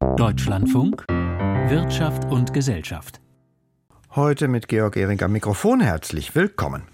Deutschlandfunk Wirtschaft und Gesellschaft. Heute mit Georg Ehring am Mikrofon herzlich willkommen.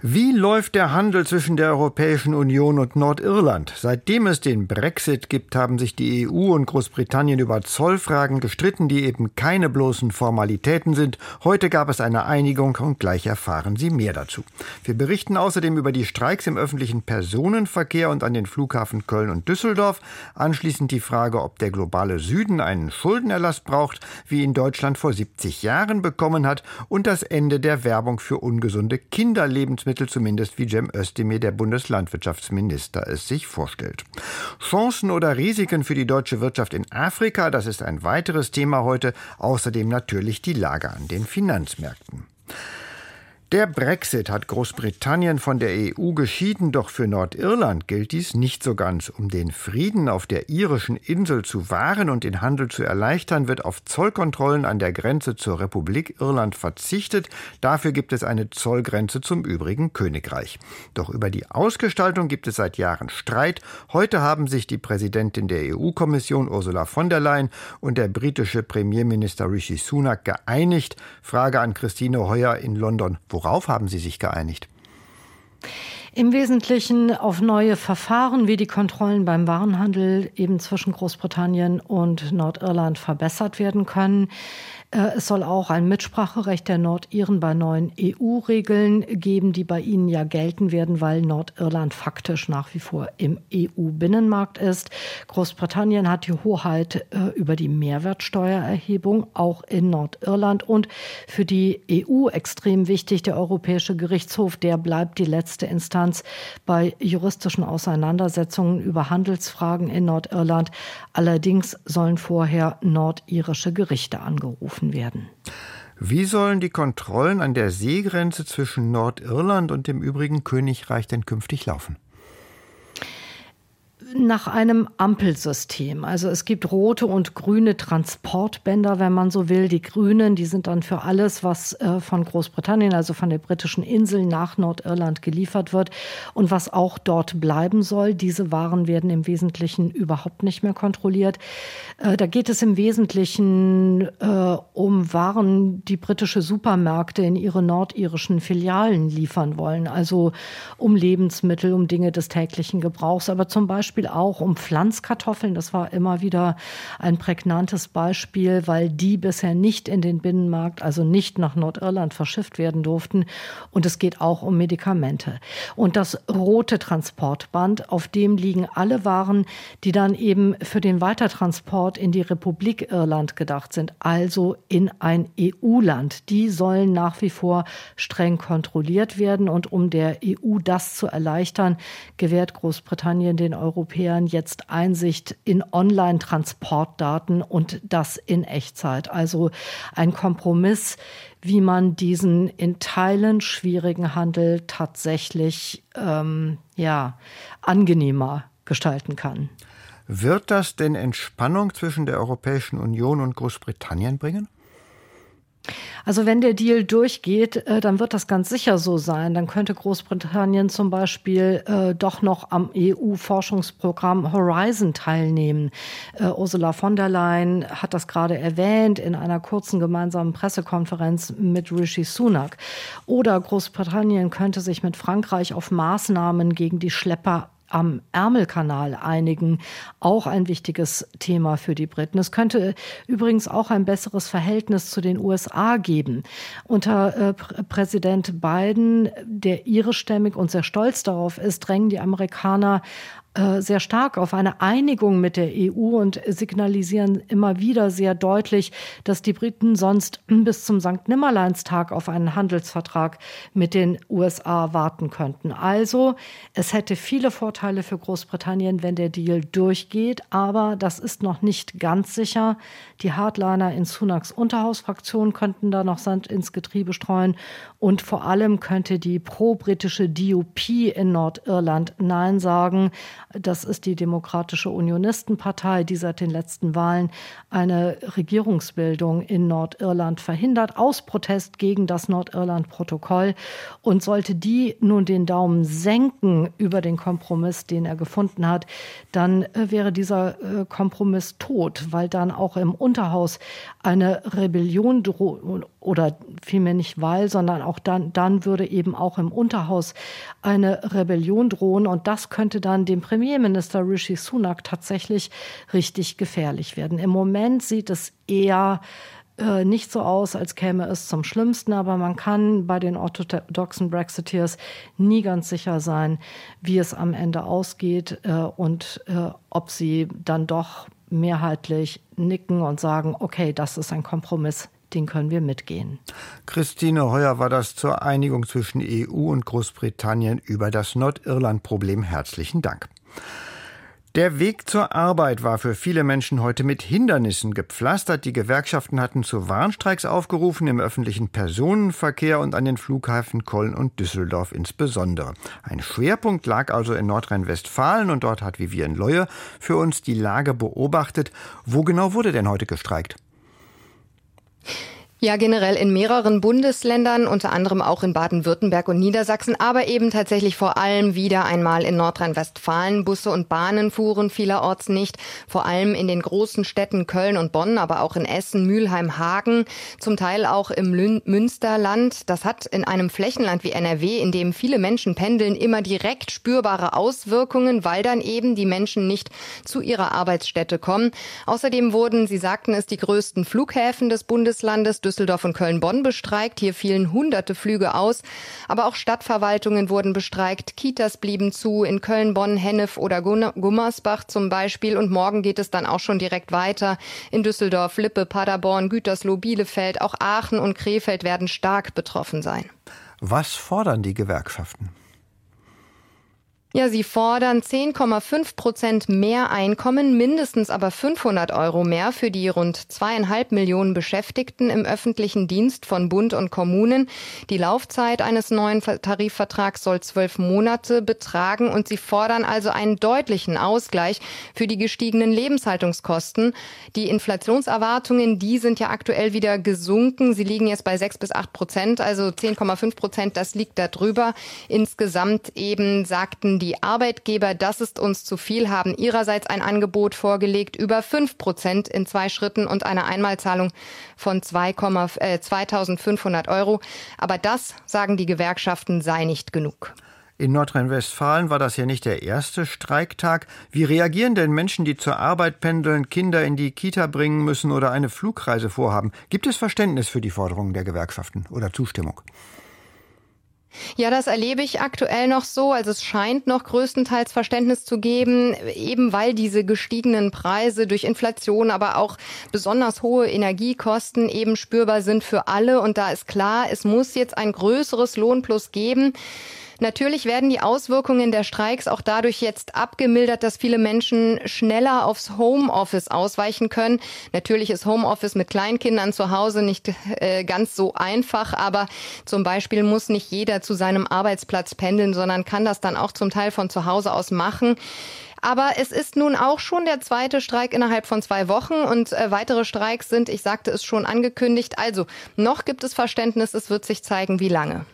Wie läuft der Handel zwischen der Europäischen Union und Nordirland? Seitdem es den Brexit gibt, haben sich die EU und Großbritannien über Zollfragen gestritten, die eben keine bloßen Formalitäten sind. Heute gab es eine Einigung und gleich erfahren Sie mehr dazu. Wir berichten außerdem über die Streiks im öffentlichen Personenverkehr und an den Flughafen Köln und Düsseldorf. Anschließend die Frage, ob der globale Süden einen Schuldenerlass braucht, wie ihn Deutschland vor 70 Jahren bekommen hat, und das Ende der Werbung für ungesunde Kinderlebensmittel Lebensmittel, zumindest wie Cem Özdemir, der Bundeslandwirtschaftsminister, es sich vorstellt. Chancen oder Risiken für die deutsche Wirtschaft in Afrika, das ist ein weiteres Thema heute. Außerdem natürlich die Lage an den Finanzmärkten. Der Brexit hat Großbritannien von der EU geschieden, doch für Nordirland gilt dies nicht so ganz. Um den Frieden auf der irischen Insel zu wahren und den Handel zu erleichtern, wird auf Zollkontrollen an der Grenze zur Republik Irland verzichtet. Dafür gibt es eine Zollgrenze zum übrigen Königreich. Doch über die Ausgestaltung gibt es seit Jahren Streit. Heute haben sich die Präsidentin der EU-Kommission Ursula von der Leyen und der britische Premierminister Rishi Sunak geeinigt. Frage an Christine Heuer in London. Worauf haben Sie sich geeinigt? Im Wesentlichen auf neue Verfahren, wie die Kontrollen beim Warenhandel eben zwischen Großbritannien und Nordirland verbessert werden können. Äh, es soll auch ein Mitspracherecht der Nordiren bei neuen EU-Regeln geben, die bei ihnen ja gelten werden, weil Nordirland faktisch nach wie vor im EU-Binnenmarkt ist. Großbritannien hat die Hoheit äh, über die Mehrwertsteuererhebung, auch in Nordirland. Und für die EU extrem wichtig, der Europäische Gerichtshof, der bleibt die letzte Instanz bei juristischen Auseinandersetzungen über Handelsfragen in Nordirland. Allerdings sollen vorher nordirische Gerichte angerufen getroffen werden. Wie sollen die Kontrollen an der Seegrenze zwischen Nordirland und dem übrigen Königreich denn künftig laufen? Nach einem Ampelsystem. Also es gibt rote und grüne Transportbänder, wenn man so will. Die grünen, die sind dann für alles, was äh, von Großbritannien, also von der britischen Insel nach Nordirland geliefert wird und was auch dort bleiben soll. Diese Waren werden im Wesentlichen überhaupt nicht mehr kontrolliert. Äh, da geht es im Wesentlichen äh, um Waren, die britische Supermärkte in ihre nordirischen Filialen liefern wollen. Also um Lebensmittel, um Dinge des täglichen Gebrauchs, aber zum Beispiel Beispiel auch um Pflanzkartoffeln. Das war immer wieder ein prägnantes Beispiel, weil die bisher nicht in den Binnenmarkt, also nicht nach Nordirland verschifft werden durften. Und es geht auch um Medikamente. Und das rote Transportband, auf dem liegen alle Waren, die dann eben für den Weitertransport in die Republik Irland gedacht sind, also in ein EU-Land. Die sollen nach wie vor streng kontrolliert werden. Und um der EU das zu erleichtern, gewährt Großbritannien den Europäern Europäern jetzt Einsicht in Online-Transportdaten und das in Echtzeit. Also ein Kompromiss, wie man diesen in Teilen schwierigen Handel tatsächlich ähm, ja, angenehmer gestalten kann. Wird das denn Entspannung zwischen der Europäischen Union und Großbritannien bringen? Also wenn der Deal durchgeht, äh, dann wird das ganz sicher so sein. Dann könnte Großbritannien zum Beispiel äh, doch noch am EU-Forschungsprogramm Horizon teilnehmen. Äh, Ursula von der Leyen hat das gerade erwähnt in einer kurzen gemeinsamen Pressekonferenz mit Rishi Sunak. Oder Großbritannien könnte sich mit Frankreich auf Maßnahmen gegen die Schlepper am Ärmelkanal einigen, auch ein wichtiges Thema für die Briten. Es könnte übrigens auch ein besseres Verhältnis zu den USA geben. Unter äh, Präsident Biden, der irischstämmig und sehr stolz darauf ist, drängen die Amerikaner äh, sehr stark auf eine Einigung mit der EU und signalisieren immer wieder sehr deutlich, dass die Briten sonst bis zum St. Nimmerleinstag auf einen Handelsvertrag mit den USA warten könnten. Also es hätte viele Vorteile für Großbritannien, wenn der Deal durchgeht, aber das ist noch nicht ganz sicher. Die Hardliner in Sunaks Unterhausfraktion könnten da noch Sand ins Getriebe streuen und vor allem könnte die pro-britische DUP in Nordirland Nein sagen. Das ist die Demokratische Unionistenpartei, die seit den letzten Wahlen eine Regierungsbildung in Nordirland verhindert, aus Protest gegen das Nordirland-Protokoll. Und sollte die nun den Daumen senken über den Kompromiss, den er gefunden hat, dann äh, wäre dieser äh, Kompromiss tot, weil dann auch im Unterhaus eine Rebellion oder vielmehr nicht weil, sondern auch dann, dann würde eben auch im Unterhaus eine Rebellion drohen und das könnte dann dem Premierminister Rishi Sunak tatsächlich richtig gefährlich werden. Im Moment sieht es eher äh, nicht so aus, als käme es zum Schlimmsten, aber man kann bei den orthodoxen Brexiteers nie ganz sicher sein, wie es am Ende ausgeht äh, und äh, ob sie dann doch mehrheitlich nicken und sagen, okay, das ist ein Kompromiss, den können wir mitgehen. Christine Heuer war das zur Einigung zwischen EU und Großbritannien über das Nordirland-Problem. Herzlichen Dank. Der Weg zur Arbeit war für viele Menschen heute mit Hindernissen gepflastert. Die Gewerkschaften hatten zu Warnstreiks aufgerufen im öffentlichen Personenverkehr und an den Flughäfen Köln und Düsseldorf insbesondere. Ein Schwerpunkt lag also in Nordrhein-Westfalen und dort hat Vivian Leue für uns die Lage beobachtet. Wo genau wurde denn heute gestreikt? Ja, generell in mehreren Bundesländern, unter anderem auch in Baden-Württemberg und Niedersachsen, aber eben tatsächlich vor allem wieder einmal in Nordrhein-Westfalen. Busse und Bahnen fuhren vielerorts nicht, vor allem in den großen Städten Köln und Bonn, aber auch in Essen, Mülheim, Hagen, zum Teil auch im Münsterland. Das hat in einem Flächenland wie NRW, in dem viele Menschen pendeln, immer direkt spürbare Auswirkungen, weil dann eben die Menschen nicht zu ihrer Arbeitsstätte kommen. Außerdem wurden, Sie sagten es, die größten Flughäfen des Bundeslandes Düsseldorf und Köln-Bonn bestreikt. Hier fielen hunderte Flüge aus. Aber auch Stadtverwaltungen wurden bestreikt. Kitas blieben zu in Köln, Bonn, Hennef oder Gummersbach zum Beispiel. Und morgen geht es dann auch schon direkt weiter. In Düsseldorf, Lippe, Paderborn, Gütersloh, Bielefeld, auch Aachen und Krefeld werden stark betroffen sein. Was fordern die Gewerkschaften? Ja, sie fordern 10,5 Prozent mehr Einkommen, mindestens aber 500 Euro mehr für die rund zweieinhalb Millionen Beschäftigten im öffentlichen Dienst von Bund und Kommunen. Die Laufzeit eines neuen Tarifvertrags soll zwölf Monate betragen und sie fordern also einen deutlichen Ausgleich für die gestiegenen Lebenshaltungskosten. Die Inflationserwartungen, die sind ja aktuell wieder gesunken. Sie liegen jetzt bei sechs bis acht Prozent, also 10,5 Prozent, das liegt da drüber. Insgesamt eben sagten die Arbeitgeber, das ist uns zu viel, haben ihrerseits ein Angebot vorgelegt über 5 Prozent in zwei Schritten und eine Einmalzahlung von 2, äh, 2500 Euro. Aber das, sagen die Gewerkschaften, sei nicht genug. In Nordrhein-Westfalen war das ja nicht der erste Streiktag. Wie reagieren denn Menschen, die zur Arbeit pendeln, Kinder in die Kita bringen müssen oder eine Flugreise vorhaben? Gibt es Verständnis für die Forderungen der Gewerkschaften oder Zustimmung? Ja, das erlebe ich aktuell noch so. Also es scheint noch größtenteils Verständnis zu geben, eben weil diese gestiegenen Preise durch Inflation, aber auch besonders hohe Energiekosten eben spürbar sind für alle. Und da ist klar, es muss jetzt ein größeres Lohnplus geben. Natürlich werden die Auswirkungen der Streiks auch dadurch jetzt abgemildert, dass viele Menschen schneller aufs Homeoffice ausweichen können. Natürlich ist Homeoffice mit Kleinkindern zu Hause nicht äh, ganz so einfach, aber zum Beispiel muss nicht jeder zu seinem Arbeitsplatz pendeln, sondern kann das dann auch zum Teil von zu Hause aus machen. Aber es ist nun auch schon der zweite Streik innerhalb von zwei Wochen und äh, weitere Streiks sind, ich sagte es schon angekündigt. Also noch gibt es Verständnis, es wird sich zeigen, wie lange.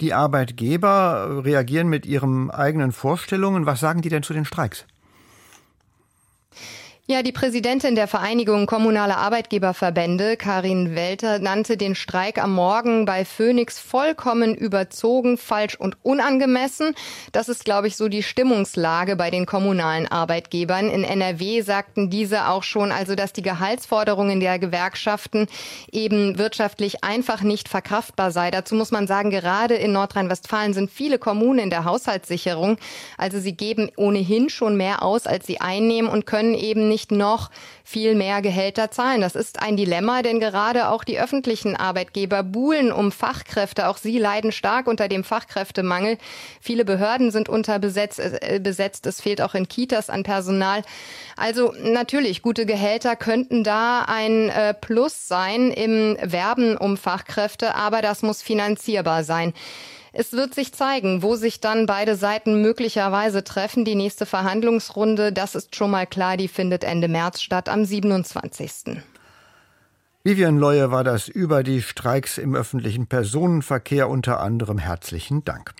Die Arbeitgeber reagieren mit ihren eigenen Vorstellungen. Was sagen die denn zu den Streiks? Ja, die Präsidentin der Vereinigung Kommunale Arbeitgeberverbände, Karin Welter, nannte den Streik am Morgen bei Phoenix vollkommen überzogen, falsch und unangemessen. Das ist, glaube ich, so die Stimmungslage bei den kommunalen Arbeitgebern. In NRW sagten diese auch schon, also dass die Gehaltsforderungen der Gewerkschaften eben wirtschaftlich einfach nicht verkraftbar sei. Dazu muss man sagen, gerade in Nordrhein-Westfalen sind viele Kommunen in der Haushaltssicherung. Also sie geben ohnehin schon mehr aus, als sie einnehmen und können eben nicht nicht noch viel mehr Gehälter zahlen. Das ist ein Dilemma, denn gerade auch die öffentlichen Arbeitgeber buhlen um Fachkräfte. Auch sie leiden stark unter dem Fachkräftemangel. Viele Behörden sind unterbesetzt. Äh, besetzt. Es fehlt auch in Kitas an Personal. Also natürlich, gute Gehälter könnten da ein äh, Plus sein im Werben um Fachkräfte, aber das muss finanzierbar sein. Es wird sich zeigen, wo sich dann beide Seiten möglicherweise treffen. Die nächste Verhandlungsrunde, das ist schon mal klar, die findet Ende März statt, am 27. Vivian Leue war das über die Streiks im öffentlichen Personenverkehr unter anderem herzlichen Dank.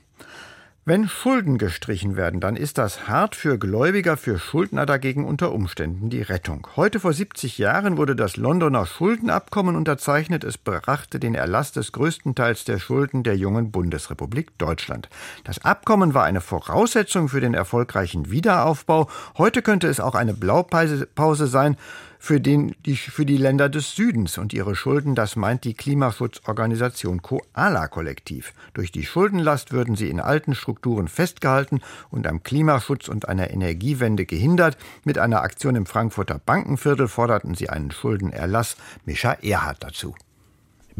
Wenn Schulden gestrichen werden, dann ist das hart für Gläubiger, für Schuldner dagegen unter Umständen die Rettung. Heute vor 70 Jahren wurde das Londoner Schuldenabkommen unterzeichnet. Es brachte den Erlass des größten Teils der Schulden der jungen Bundesrepublik Deutschland. Das Abkommen war eine Voraussetzung für den erfolgreichen Wiederaufbau. Heute könnte es auch eine Blaupause sein für, den, die, für die Länder des Südens und ihre Schulden, das meint die Klimaschutzorganisation Koala Kollektiv. Durch die Schuldenlast würden sie in alten Strukturen festgehalten und am Klimaschutz und einer Energiewende gehindert. Mit einer Aktion im Frankfurter Bankenviertel forderten sie einen Schuldenerlass. Mischa Erhard dazu.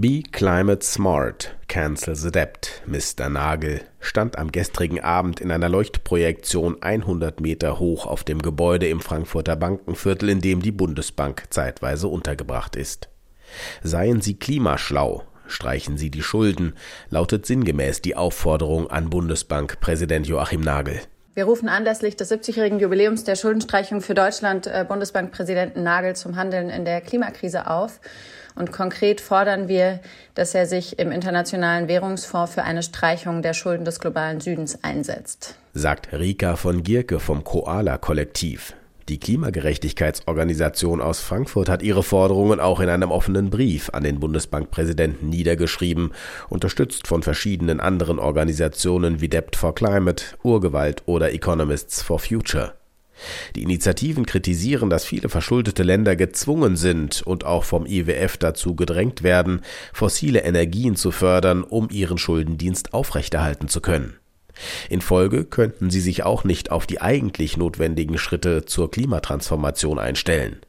Be Climate Smart, Cancel the Debt. Mr. Nagel stand am gestrigen Abend in einer Leuchtprojektion 100 Meter hoch auf dem Gebäude im Frankfurter Bankenviertel, in dem die Bundesbank zeitweise untergebracht ist. Seien Sie klimaschlau, streichen Sie die Schulden, lautet sinngemäß die Aufforderung an Bundesbankpräsident Joachim Nagel. Wir rufen anlässlich des 70-jährigen Jubiläums der Schuldenstreichung für Deutschland äh, Bundesbankpräsidenten Nagel zum Handeln in der Klimakrise auf. Und konkret fordern wir, dass er sich im Internationalen Währungsfonds für eine Streichung der Schulden des globalen Südens einsetzt. Sagt Rika von Gierke vom Koala-Kollektiv. Die Klimagerechtigkeitsorganisation aus Frankfurt hat ihre Forderungen auch in einem offenen Brief an den Bundesbankpräsidenten niedergeschrieben, unterstützt von verschiedenen anderen Organisationen wie Debt for Climate, Urgewalt oder Economists for Future. Die Initiativen kritisieren, dass viele verschuldete Länder gezwungen sind und auch vom IWF dazu gedrängt werden, fossile Energien zu fördern, um ihren Schuldendienst aufrechterhalten zu können. In Folge könnten sie sich auch nicht auf die eigentlich notwendigen Schritte zur Klimatransformation einstellen.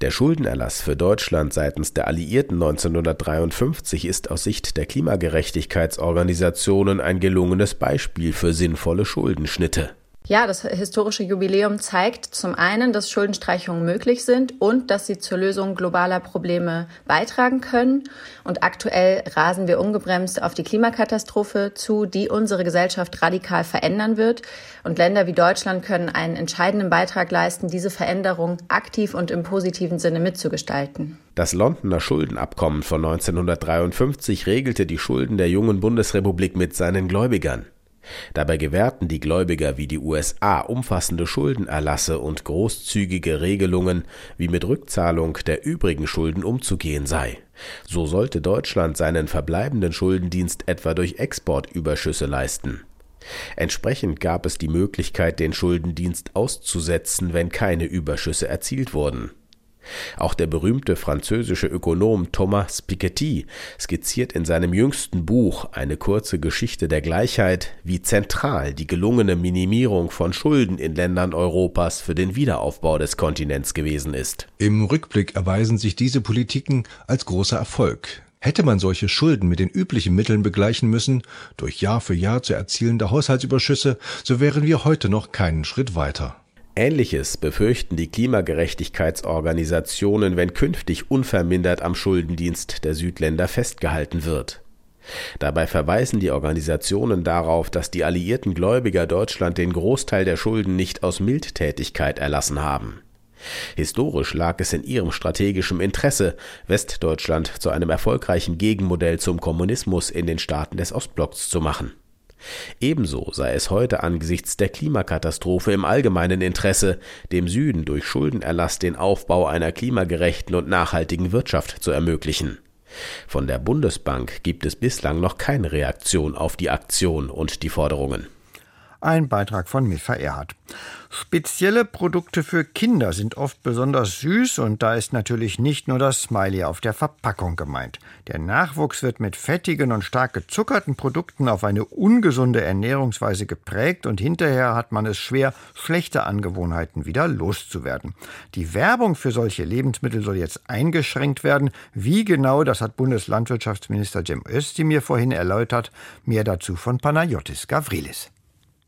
Der Schuldenerlass für Deutschland seitens der Alliierten 1953 ist aus Sicht der Klimagerechtigkeitsorganisationen ein gelungenes Beispiel für sinnvolle Schuldenschnitte. Ja, das historische Jubiläum zeigt zum einen, dass Schuldenstreichungen möglich sind und dass sie zur Lösung globaler Probleme beitragen können. Und aktuell rasen wir ungebremst auf die Klimakatastrophe zu, die unsere Gesellschaft radikal verändern wird. Und Länder wie Deutschland können einen entscheidenden Beitrag leisten, diese Veränderung aktiv und im positiven Sinne mitzugestalten. Das Londoner Schuldenabkommen von 1953 regelte die Schulden der jungen Bundesrepublik mit seinen Gläubigern. Dabei gewährten die Gläubiger wie die USA umfassende Schuldenerlasse und großzügige Regelungen, wie mit Rückzahlung der übrigen Schulden umzugehen sei. So sollte Deutschland seinen verbleibenden Schuldendienst etwa durch Exportüberschüsse leisten. Entsprechend gab es die Möglichkeit, den Schuldendienst auszusetzen, wenn keine Überschüsse erzielt wurden. Auch der berühmte französische Ökonom Thomas Piketty skizziert in seinem jüngsten Buch Eine kurze Geschichte der Gleichheit, wie zentral die gelungene Minimierung von Schulden in Ländern Europas für den Wiederaufbau des Kontinents gewesen ist. Im Rückblick erweisen sich diese Politiken als großer Erfolg. Hätte man solche Schulden mit den üblichen Mitteln begleichen müssen, durch Jahr für Jahr zu erzielende Haushaltsüberschüsse, so wären wir heute noch keinen Schritt weiter. Ähnliches befürchten die Klimagerechtigkeitsorganisationen, wenn künftig unvermindert am Schuldendienst der Südländer festgehalten wird. Dabei verweisen die Organisationen darauf, dass die alliierten Gläubiger Deutschland den Großteil der Schulden nicht aus Mildtätigkeit erlassen haben. Historisch lag es in ihrem strategischen Interesse, Westdeutschland zu einem erfolgreichen Gegenmodell zum Kommunismus in den Staaten des Ostblocks zu machen. Ebenso sei es heute angesichts der Klimakatastrophe im allgemeinen Interesse, dem Süden durch Schuldenerlass den Aufbau einer klimagerechten und nachhaltigen Wirtschaft zu ermöglichen. Von der Bundesbank gibt es bislang noch keine Reaktion auf die Aktion und die Forderungen. Ein Beitrag von Mifa Erhard. Spezielle Produkte für Kinder sind oft besonders süß und da ist natürlich nicht nur das Smiley auf der Verpackung gemeint. Der Nachwuchs wird mit fettigen und stark gezuckerten Produkten auf eine ungesunde Ernährungsweise geprägt und hinterher hat man es schwer, schlechte Angewohnheiten wieder loszuwerden. Die Werbung für solche Lebensmittel soll jetzt eingeschränkt werden. Wie genau, das hat Bundeslandwirtschaftsminister Cem Özdemir vorhin erläutert. Mehr dazu von Panayotis Gavrilis.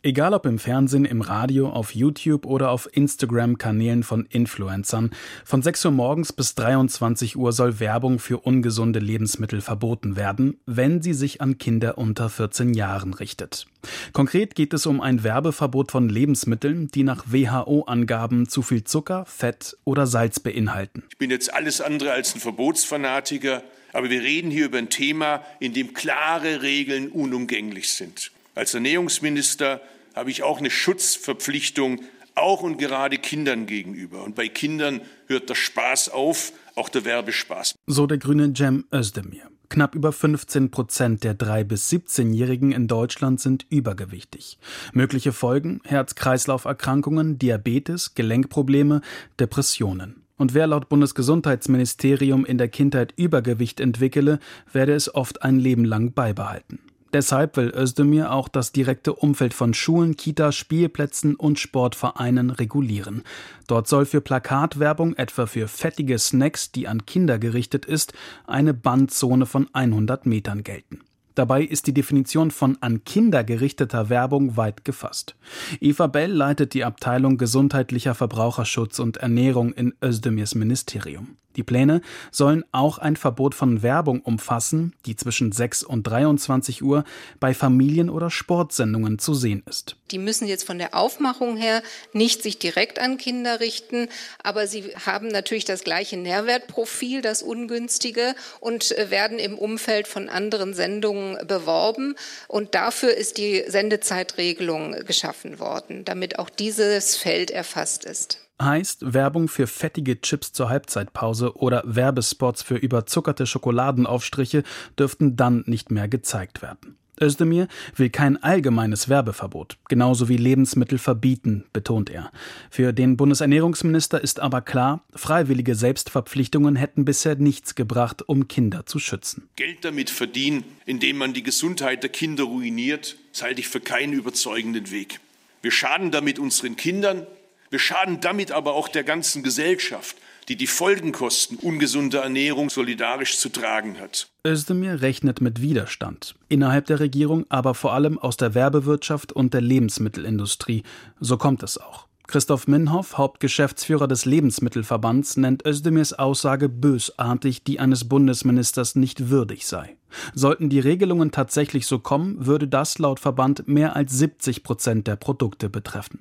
Egal ob im Fernsehen, im Radio, auf YouTube oder auf Instagram-Kanälen von Influencern, von 6 Uhr morgens bis 23 Uhr soll Werbung für ungesunde Lebensmittel verboten werden, wenn sie sich an Kinder unter 14 Jahren richtet. Konkret geht es um ein Werbeverbot von Lebensmitteln, die nach WHO-Angaben zu viel Zucker, Fett oder Salz beinhalten. Ich bin jetzt alles andere als ein Verbotsfanatiker, aber wir reden hier über ein Thema, in dem klare Regeln unumgänglich sind. Als Ernährungsminister habe ich auch eine Schutzverpflichtung, auch und gerade Kindern gegenüber. Und bei Kindern hört der Spaß auf, auch der Werbespaß. So der grüne Cem Özdemir. Knapp über 15 Prozent der 3- bis 17-Jährigen in Deutschland sind übergewichtig. Mögliche Folgen Herz-Kreislauf-Erkrankungen, Diabetes, Gelenkprobleme, Depressionen. Und wer laut Bundesgesundheitsministerium in der Kindheit Übergewicht entwickele, werde es oft ein Leben lang beibehalten. Deshalb will Özdemir auch das direkte Umfeld von Schulen, Kitas, Spielplätzen und Sportvereinen regulieren. Dort soll für Plakatwerbung, etwa für fettige Snacks, die an Kinder gerichtet ist, eine Bandzone von 100 Metern gelten. Dabei ist die Definition von an Kinder gerichteter Werbung weit gefasst. Eva Bell leitet die Abteilung gesundheitlicher Verbraucherschutz und Ernährung in Özdemirs Ministerium. Die Pläne sollen auch ein Verbot von Werbung umfassen, die zwischen 6 und 23 Uhr bei Familien- oder Sportsendungen zu sehen ist. Die müssen jetzt von der Aufmachung her nicht sich direkt an Kinder richten, aber sie haben natürlich das gleiche Nährwertprofil, das ungünstige, und äh, werden im Umfeld von anderen Sendungen beworben. Und dafür ist die Sendezeitregelung geschaffen worden, damit auch dieses Feld erfasst ist heißt Werbung für fettige Chips zur Halbzeitpause oder Werbespots für überzuckerte Schokoladenaufstriche dürften dann nicht mehr gezeigt werden. Özdemir will kein allgemeines Werbeverbot, genauso wie Lebensmittel verbieten, betont er. Für den Bundesernährungsminister ist aber klar, freiwillige Selbstverpflichtungen hätten bisher nichts gebracht, um Kinder zu schützen. Geld damit verdienen, indem man die Gesundheit der Kinder ruiniert, halte ich für keinen überzeugenden Weg. Wir schaden damit unseren Kindern, wir schaden damit aber auch der ganzen Gesellschaft, die die Folgenkosten ungesunder Ernährung solidarisch zu tragen hat. Özdemir rechnet mit Widerstand. Innerhalb der Regierung, aber vor allem aus der Werbewirtschaft und der Lebensmittelindustrie. So kommt es auch. Christoph Minhoff, Hauptgeschäftsführer des Lebensmittelverbands, nennt Özdemirs Aussage bösartig, die eines Bundesministers nicht würdig sei. Sollten die Regelungen tatsächlich so kommen, würde das laut Verband mehr als 70 Prozent der Produkte betreffen.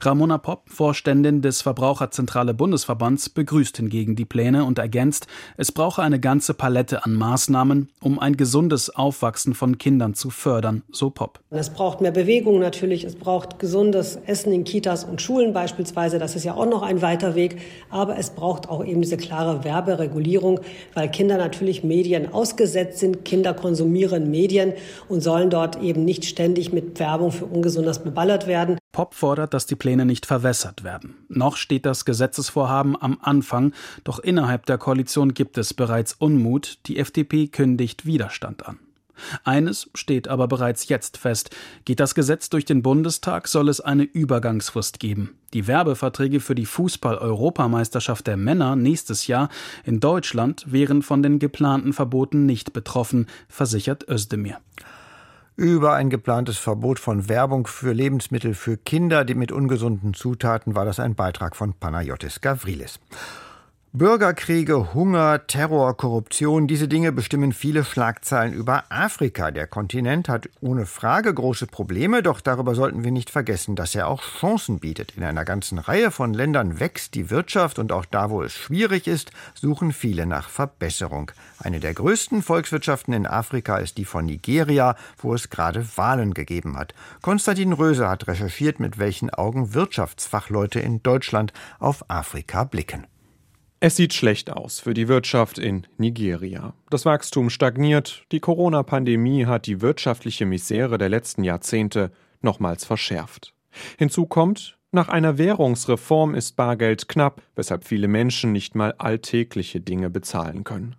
Ramona Popp, Vorständin des Verbraucherzentrale Bundesverbands, begrüßt hingegen die Pläne und ergänzt, es brauche eine ganze Palette an Maßnahmen, um ein gesundes Aufwachsen von Kindern zu fördern, so Popp. Es braucht mehr Bewegung natürlich, es braucht gesundes Essen in Kitas und Schulen beispielsweise, das ist ja auch noch ein weiter Weg, aber es braucht auch eben diese klare Werberegulierung, weil Kinder natürlich Medien ausgesetzt sind, Kinder konsumieren Medien und sollen dort eben nicht ständig mit Werbung für Ungesundes beballert werden. Pop fordert, dass die Pläne nicht verwässert werden. Noch steht das Gesetzesvorhaben am Anfang, doch innerhalb der Koalition gibt es bereits Unmut. Die FDP kündigt Widerstand an. Eines steht aber bereits jetzt fest. Geht das Gesetz durch den Bundestag, soll es eine Übergangsfrist geben. Die Werbeverträge für die Fußball-Europameisterschaft der Männer nächstes Jahr in Deutschland wären von den geplanten Verboten nicht betroffen, versichert Özdemir über ein geplantes Verbot von Werbung für Lebensmittel für Kinder, mit ungesunden Zutaten, war das ein Beitrag von Panayotis Gavrilis. Bürgerkriege, Hunger, Terror, Korruption, diese Dinge bestimmen viele Schlagzeilen über Afrika. Der Kontinent hat ohne Frage große Probleme, doch darüber sollten wir nicht vergessen, dass er auch Chancen bietet. In einer ganzen Reihe von Ländern wächst die Wirtschaft und auch da, wo es schwierig ist, suchen viele nach Verbesserung. Eine der größten Volkswirtschaften in Afrika ist die von Nigeria, wo es gerade Wahlen gegeben hat. Konstantin Röse hat recherchiert, mit welchen Augen Wirtschaftsfachleute in Deutschland auf Afrika blicken. Es sieht schlecht aus für die Wirtschaft in Nigeria. Das Wachstum stagniert, die Corona-Pandemie hat die wirtschaftliche Misere der letzten Jahrzehnte nochmals verschärft. Hinzu kommt, nach einer Währungsreform ist Bargeld knapp, weshalb viele Menschen nicht mal alltägliche Dinge bezahlen können.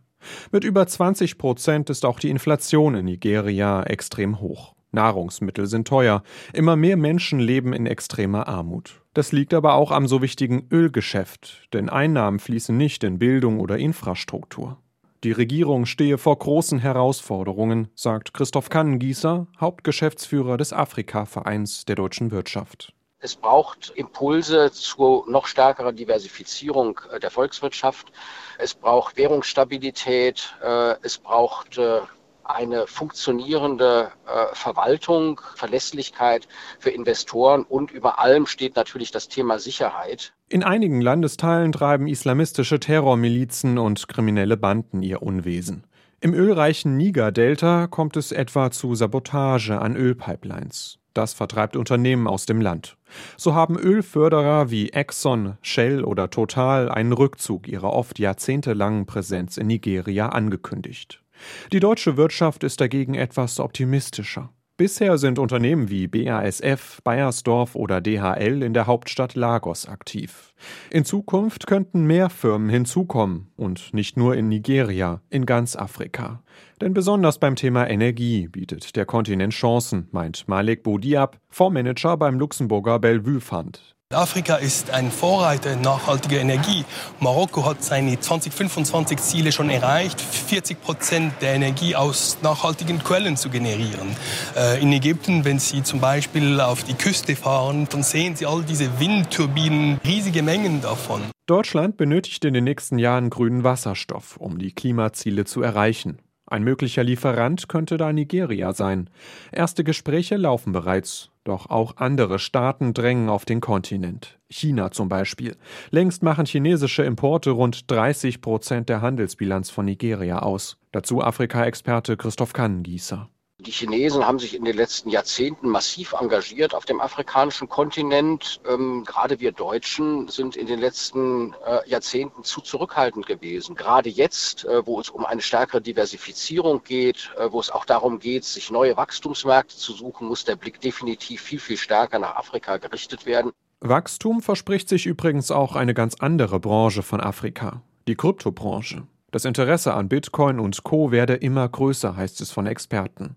Mit über 20 Prozent ist auch die Inflation in Nigeria extrem hoch. Nahrungsmittel sind teuer. Immer mehr Menschen leben in extremer Armut. Das liegt aber auch am so wichtigen Ölgeschäft, denn Einnahmen fließen nicht in Bildung oder Infrastruktur. Die Regierung stehe vor großen Herausforderungen, sagt Christoph Kannengießer, Hauptgeschäftsführer des Afrika-Vereins der deutschen Wirtschaft. Es braucht Impulse zu noch stärkerer Diversifizierung äh, der Volkswirtschaft. Es braucht Währungsstabilität. Äh, es braucht äh, eine funktionierende Verwaltung, Verlässlichkeit für Investoren und über allem steht natürlich das Thema Sicherheit. In einigen Landesteilen treiben islamistische Terrormilizen und kriminelle Banden ihr Unwesen. Im ölreichen Niger-Delta kommt es etwa zu Sabotage an Ölpipelines. Das vertreibt Unternehmen aus dem Land. So haben Ölförderer wie Exxon, Shell oder Total einen Rückzug ihrer oft jahrzehntelangen Präsenz in Nigeria angekündigt. Die deutsche Wirtschaft ist dagegen etwas optimistischer. Bisher sind Unternehmen wie BASF, Bayersdorf oder DHL in der Hauptstadt Lagos aktiv. In Zukunft könnten mehr Firmen hinzukommen und nicht nur in Nigeria, in ganz Afrika. Denn besonders beim Thema Energie bietet der Kontinent Chancen, meint Malik Boudiab, Fondsmanager beim Luxemburger Bellevue Fund. Afrika ist ein Vorreiter in nachhaltiger Energie. Marokko hat seine 2025 Ziele schon erreicht, 40 Prozent der Energie aus nachhaltigen Quellen zu generieren. Äh, in Ägypten, wenn Sie zum Beispiel auf die Küste fahren, dann sehen Sie all diese Windturbinen, riesige Mengen davon. Deutschland benötigt in den nächsten Jahren grünen Wasserstoff, um die Klimaziele zu erreichen. Ein möglicher Lieferant könnte da Nigeria sein. Erste Gespräche laufen bereits. Doch auch andere Staaten drängen auf den Kontinent. China zum Beispiel. Längst machen chinesische Importe rund 30 Prozent der Handelsbilanz von Nigeria aus. Dazu Afrika-Experte Christoph Kannengießer. Die Chinesen haben sich in den letzten Jahrzehnten massiv engagiert auf dem afrikanischen Kontinent. Ähm, gerade wir Deutschen sind in den letzten äh, Jahrzehnten zu zurückhaltend gewesen. Gerade jetzt, äh, wo es um eine stärkere Diversifizierung geht, äh, wo es auch darum geht, sich neue Wachstumsmärkte zu suchen, muss der Blick definitiv viel, viel stärker nach Afrika gerichtet werden. Wachstum verspricht sich übrigens auch eine ganz andere Branche von Afrika, die Kryptobranche. Das Interesse an Bitcoin und Co werde immer größer, heißt es von Experten.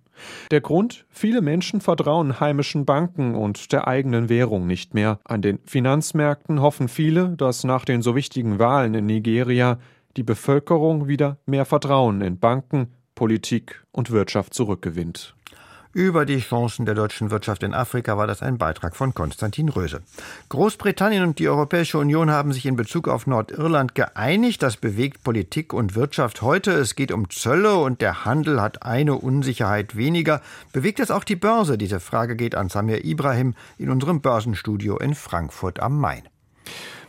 Der Grund? Viele Menschen vertrauen heimischen Banken und der eigenen Währung nicht mehr. An den Finanzmärkten hoffen viele, dass nach den so wichtigen Wahlen in Nigeria die Bevölkerung wieder mehr Vertrauen in Banken, Politik und Wirtschaft zurückgewinnt. Über die Chancen der deutschen Wirtschaft in Afrika war das ein Beitrag von Konstantin Röse. Großbritannien und die Europäische Union haben sich in Bezug auf Nordirland geeinigt. Das bewegt Politik und Wirtschaft heute. Es geht um Zölle und der Handel hat eine Unsicherheit weniger. Bewegt es auch die Börse? Diese Frage geht an Samir Ibrahim in unserem Börsenstudio in Frankfurt am Main.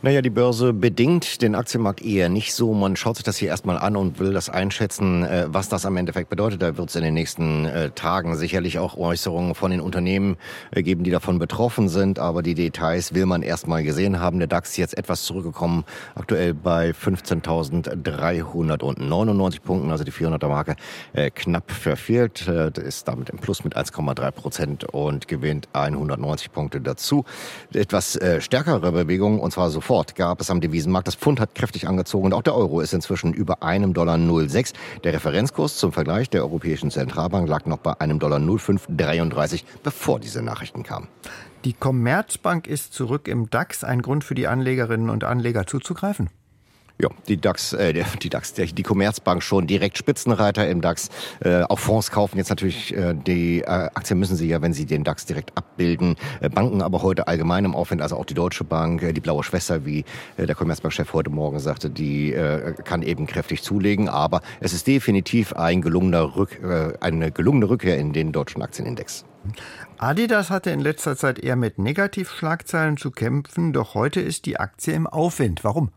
Naja, die Börse bedingt den Aktienmarkt eher nicht so. Man schaut sich das hier erstmal an und will das einschätzen, äh, was das am Endeffekt bedeutet. Da wird es in den nächsten äh, Tagen sicherlich auch Äußerungen von den Unternehmen äh, geben, die davon betroffen sind. Aber die Details will man erstmal gesehen haben. Der DAX jetzt etwas zurückgekommen, aktuell bei 15.399 Punkten, also die 400er Marke knapp verfehlt. Ist damit im Plus mit 1,3 Prozent und gewinnt 190 Punkte dazu. Etwas stärkere Bewegung und zwar so sofort gab es am Devisenmarkt. Das Pfund hat kräftig angezogen und auch der Euro ist inzwischen über einem Dollar 06. Der Referenzkurs zum Vergleich der Europäischen Zentralbank lag noch bei einem Dollar 0533, bevor diese Nachrichten kamen. Die Commerzbank ist zurück im DAX. Ein Grund für die Anlegerinnen und Anleger zuzugreifen? Ja, die DAX, äh, die DAX, die Commerzbank schon direkt Spitzenreiter im DAX. Äh, auch Fonds kaufen jetzt natürlich äh, die äh, Aktien müssen sie ja, wenn sie den DAX direkt abbilden. Äh, Banken aber heute allgemein im Aufwind, also auch die Deutsche Bank, äh, die blaue Schwester, wie äh, der Commerzbank-Chef heute Morgen sagte, die äh, kann eben kräftig zulegen. Aber es ist definitiv ein gelungener Rück, äh, eine gelungene Rückkehr in den deutschen Aktienindex. Adidas hatte in letzter Zeit eher mit Negativschlagzeilen zu kämpfen, doch heute ist die Aktie im Aufwind. Warum?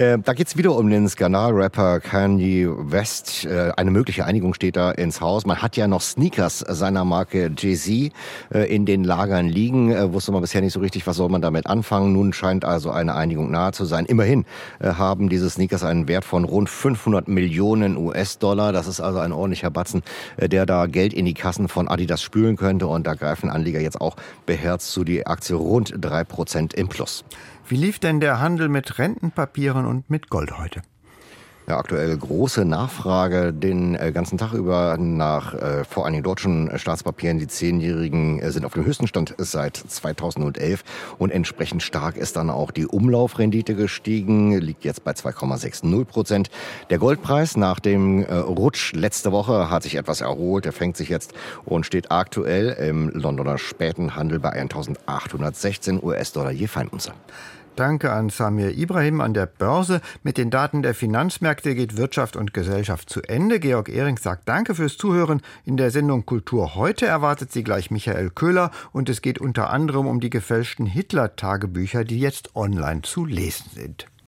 Äh, da geht es wieder um den Skandalrapper Kanye West. Äh, eine mögliche Einigung steht da ins Haus. Man hat ja noch Sneakers seiner Marke Jay-Z äh, in den Lagern liegen. Äh, wusste man bisher nicht so richtig, was soll man damit anfangen. Nun scheint also eine Einigung nahe zu sein. Immerhin äh, haben diese Sneakers einen Wert von rund 500 Millionen US-Dollar. Das ist also ein ordentlicher Batzen, äh, der da Geld in die Kassen von Adidas spülen könnte. Und da greifen Anleger jetzt auch beherzt zu die Aktie rund drei Prozent im Plus. Wie lief denn der Handel mit Rentenpapieren und mit Gold heute? Ja, aktuell große Nachfrage den äh, ganzen Tag über nach äh, vor Dingen deutschen Staatspapieren. Die Zehnjährigen äh, sind auf dem höchsten Stand seit 2011 und entsprechend stark ist dann auch die Umlaufrendite gestiegen, liegt jetzt bei 2,60 Prozent. Der Goldpreis nach dem äh, Rutsch letzte Woche hat sich etwas erholt. Er fängt sich jetzt und steht aktuell im Londoner späten Handel bei 1816 US-Dollar je Feinunze. Danke an Samir Ibrahim an der Börse. Mit den Daten der Finanzmärkte geht Wirtschaft und Gesellschaft zu Ende. Georg Ehring sagt Danke fürs Zuhören. In der Sendung Kultur heute erwartet sie gleich Michael Köhler und es geht unter anderem um die gefälschten Hitler-Tagebücher, die jetzt online zu lesen sind.